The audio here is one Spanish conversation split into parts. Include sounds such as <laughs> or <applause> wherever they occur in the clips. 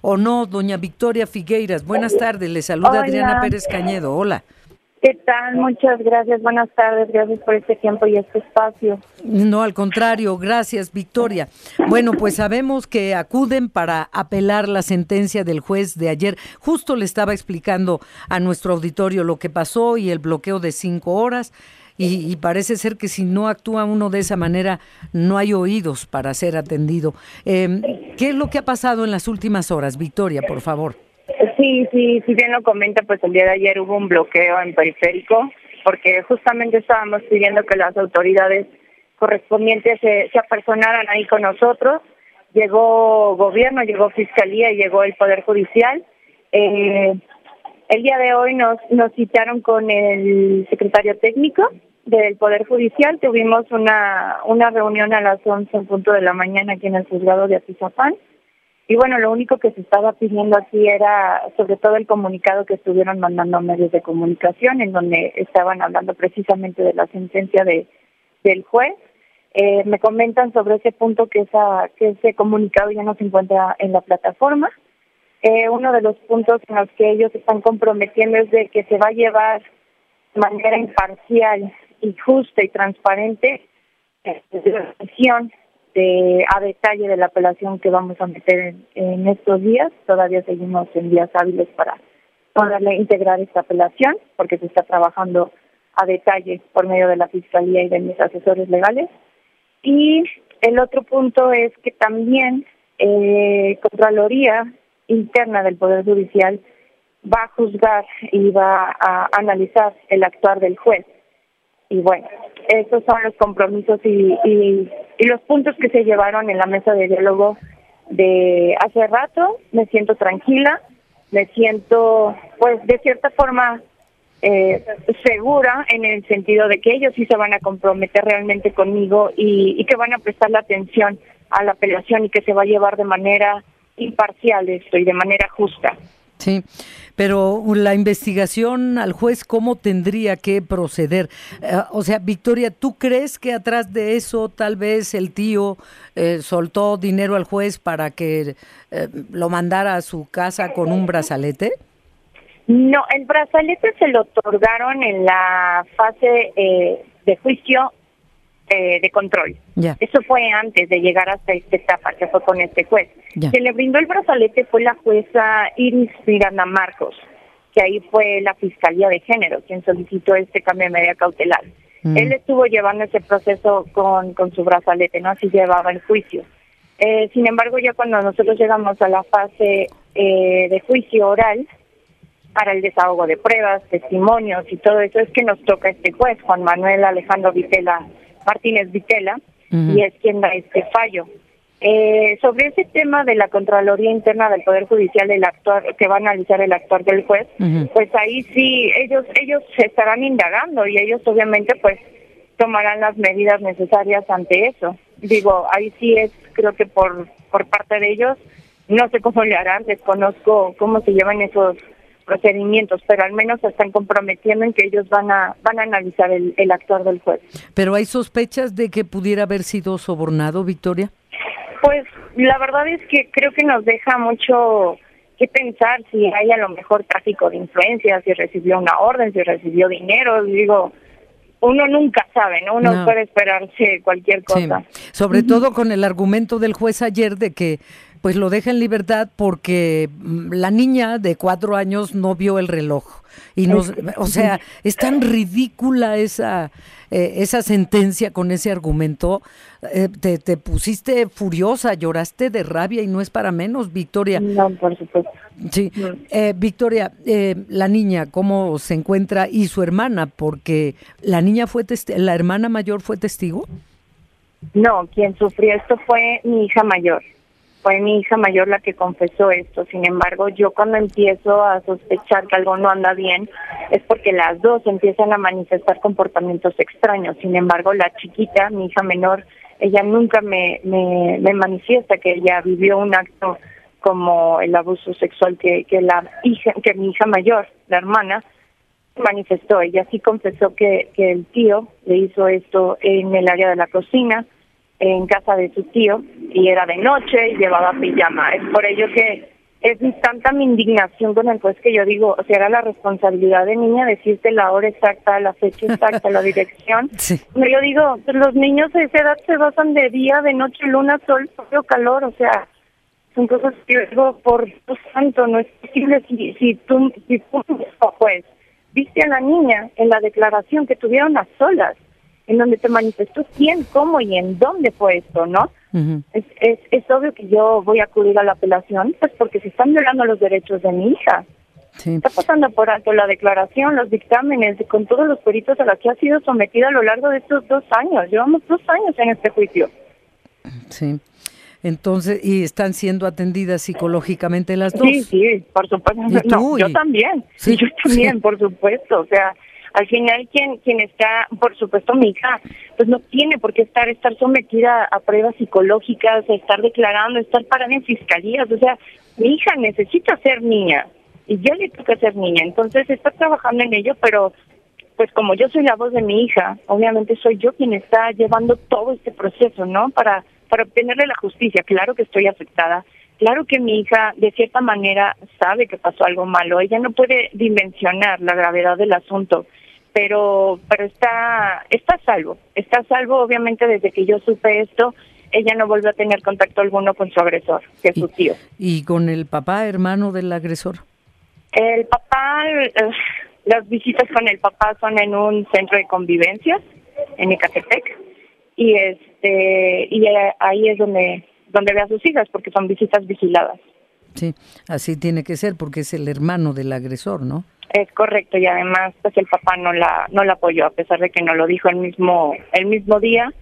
¿O no, doña Victoria Figueiras? Buenas tardes, le saluda Adriana Pérez Cañedo. Hola. ¿Qué tal? Muchas gracias. Buenas tardes. Gracias por este tiempo y este espacio. No, al contrario. Gracias, Victoria. Bueno, pues sabemos que acuden para apelar la sentencia del juez de ayer. Justo le estaba explicando a nuestro auditorio lo que pasó y el bloqueo de cinco horas. Y, parece ser que si no actúa uno de esa manera, no hay oídos para ser atendido. Em, ¿Qué es lo que ha pasado en las últimas horas? Victoria, por favor. Sí, sí, si bien lo comenta, pues el día de ayer hubo un bloqueo en periférico, porque justamente estábamos pidiendo que las autoridades correspondientes se, se apersonaran ahí con nosotros. Llegó gobierno, llegó fiscalía y llegó el Poder Judicial. Eh, el día de hoy nos, nos citaron con el secretario técnico del Poder Judicial. Tuvimos una, una reunión a las 11 en punto de la mañana aquí en el juzgado de Atizapán y bueno, lo único que se estaba pidiendo aquí era sobre todo el comunicado que estuvieron mandando medios de comunicación, en donde estaban hablando precisamente de la sentencia de del juez. Eh, me comentan sobre ese punto que, esa, que ese comunicado ya no se encuentra en la plataforma. Eh, uno de los puntos en los que ellos están comprometiendo es de que se va a llevar de manera imparcial y justa y transparente eh, la decisión a detalle de la apelación que vamos a meter en, estos días. Todavía seguimos en días hábiles para poderle integrar esta apelación, porque se está trabajando a detalle por medio de la Fiscalía y de mis asesores legales. Y el otro punto es que también eh, Contraloría Interna del Poder Judicial va a juzgar y va a analizar el actuar del juez. Y bueno, esos son los compromisos y, y, los puntos que se llevaron en la mesa de diálogo de hace rato. Me siento tranquila, me siento, pues, de cierta forma eh, segura en el sentido de que ellos sí se van a comprometer realmente conmigo y, y que van a prestar la atención a la apelación y que se va a llevar de manera imparcial esto y de manera justa. Sí, pero la investigación al juez, ¿cómo tendría que proceder? Eh, o sea, Victoria, ¿tú crees que atrás de eso tal vez el tío eh, soltó dinero al juez para que eh, lo mandara a su casa con un brazalete? No, el brazalete se lo otorgaron en la fase de juicio eh, de control. Eso fue antes de llegar hasta esta etapa, que fue con este juez. Quien le brindó el brazalete fue la jueza Iris Miranda Marcos, que ahí fue la Fiscalía de Género quien solicitó este cambio de medida cautelar. Mm. Él estuvo llevando ese proceso con, con su brazalete, ¿no? Así llevaba el juicio. Eh, sin embargo, ya cuando nosotros llegamos a la fase eh, de juicio oral, para el desahogo de pruebas, testimonios y todo eso, es que nos toca este juez, Juan Manuel Alejandro Vitela Martínez Vitela, y es quien da este fallo. Eh, sobre ese tema de la Contraloría Interna del Poder Judicial, el actuar, que va a analizar el actuar del juez, pues ahí sí, ellos, ellos se estarán indagando y ellos obviamente pues tomarán las medidas necesarias ante eso. Digo, ahí sí es, creo que por, por parte de ellos, no sé cómo le harán, desconozco cómo se llevan esos procedimientos, pero al menos se están comprometiendo en que ellos van a van a analizar el, el actuar del juez. ¿Pero hay sospechas de que pudiera haber sido sobornado, Victoria? Pues la verdad es que creo que nos deja mucho que pensar si hay a lo mejor tráfico de influencia, si recibió una orden, si recibió dinero, digo, uno nunca sabe, ¿no? Uno puede esperarse cualquier cosa. Sobre todo con el argumento del juez ayer de que pues lo deja en libertad porque mm, la niña de cuatro años no vio el reloj. Y nos, o sea, es tan ridícula esa, eh, esa sentencia con ese argumento. Eh, te, te, pusiste furiosa, lloraste de rabia y no es para menos, Victoria. No, por supuesto. Sí. Eh, Victoria, la niña, ¿cómo se encuentra? Y su hermana, porque la niña fue, la hermana mayor fue testigo. No, quien sufrió esto fue mi hija mayor fue mi hija mayor la que confesó esto. Sin embargo, yo cuando empiezo a sospechar que algo no anda bien, es porque las dos empiezan a manifestar comportamientos extraños. Sin embargo, la chiquita, mi hija menor, ella nunca me, me, manifiesta que ella vivió un acto como el abuso sexual que, que la hija, que mi hija mayor, la hermana, manifestó. Ella sí confesó que, que el tío le hizo esto en el área de la cocina, en casa de su tío y era de noche y llevaba pijama. Es por ello que es tanta mi indignación con el juez que yo digo, o sea, era la responsabilidad de niña decirte la hora exacta, la fecha exacta, la <laughs> dirección. Sí. Yo digo, pues los niños de esa edad se basan de día, de noche, luna, sol, frío, calor, o sea, son cosas que yo digo, por Dios santo, no es posible si, si tú, si tú, juez, viste a la niña en la declaración que tuvieron a solas, en donde te manifestó quién, cómo y en dónde fue esto, ¿no? es, es, es obvio que yo voy a acudir a la apelación, pues porque se están violando los derechos de mi hija. Está pasando por alto la declaración, los dictámenes, con todos los peritos a los que ha sido sometida a lo largo de estos dos años. Llevamos dos años en este juicio. Sí. Entonces, ¿y están siendo atendidas psicológicamente las dos? Sí, sí, por supuesto. No, yo también. Sí, yo también, por supuesto. O sea, al final quien quien está, por supuesto mi hija, pues no tiene por qué estar estar sometida a pruebas psicológicas, a estar declarando, estar parada en fiscalías, o sea, mi hija necesita ser niña y ya le toca ser niña, entonces está trabajando en ello, pero pues como yo soy la voz de mi hija, obviamente soy yo quien está llevando todo este proceso, ¿no? Para para obtenerle la justicia. Claro que estoy afectada, Claro que mi hija, de cierta manera, sabe que pasó algo malo. Ella no puede dimensionar la gravedad del asunto pero pero está está salvo está salvo obviamente desde que yo supe esto ella no volvió a tener contacto alguno con su agresor que es su tío. y con el papá hermano del agresor. El papá eh, las visitas con el papá son en un centro de convivencia en Ecatepec y este y ahí es donde donde ve a sus hijas porque son visitas vigiladas. Sí así tiene que ser porque es el hermano del agresor no es correcto y además pues el papá no la no la apoyó a pesar de que no lo dijo el mismo el mismo día.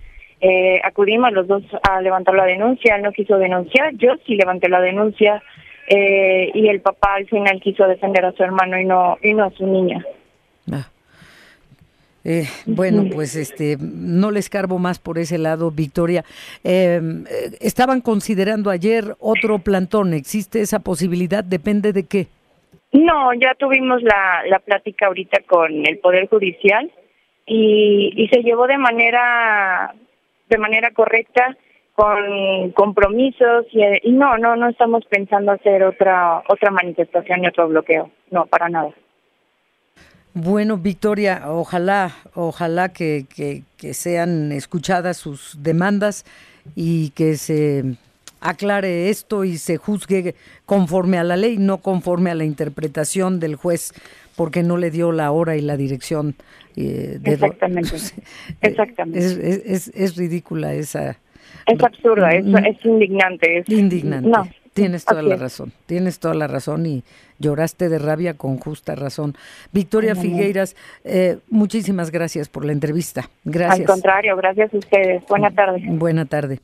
Eh, acudimos los dos a levantar la denuncia, él no quiso denunciar, yo sí levanté la denuncia eh, y el papá al final quiso defender a su hermano y no y no a su niña. Ah. Eh, bueno, pues este, no les cargo más por ese lado, Victoria. estaban considerando ayer otro plantón. ¿Existe esa posibilidad? ¿Depende de qué? No, ya tuvimos la, la plática ahorita con el Poder Judicial y, y se llevó de manera de manera correcta con compromisos y, y, no no no estamos pensando hacer otra otra manifestación y otro bloqueo. No para nada. Bueno Victoria ojalá ojalá que, que, que sean escuchadas sus demandas y que se aclare esto y se juzgue conforme a la ley, no conforme a la interpretación del juez, porque no le dio la hora y la dirección. Eh, de Exactamente. <laughs> Exactamente. Es, es, ridícula esa. Es absurda, es, es indignante. Es, indignante. No. Tienes toda la razón, tienes toda la razón y lloraste de rabia con justa razón. Victoria Figueiras, eh, muchísimas gracias por la entrevista. Gracias. Al contrario, gracias a ustedes. Buena tarde. Buena tarde.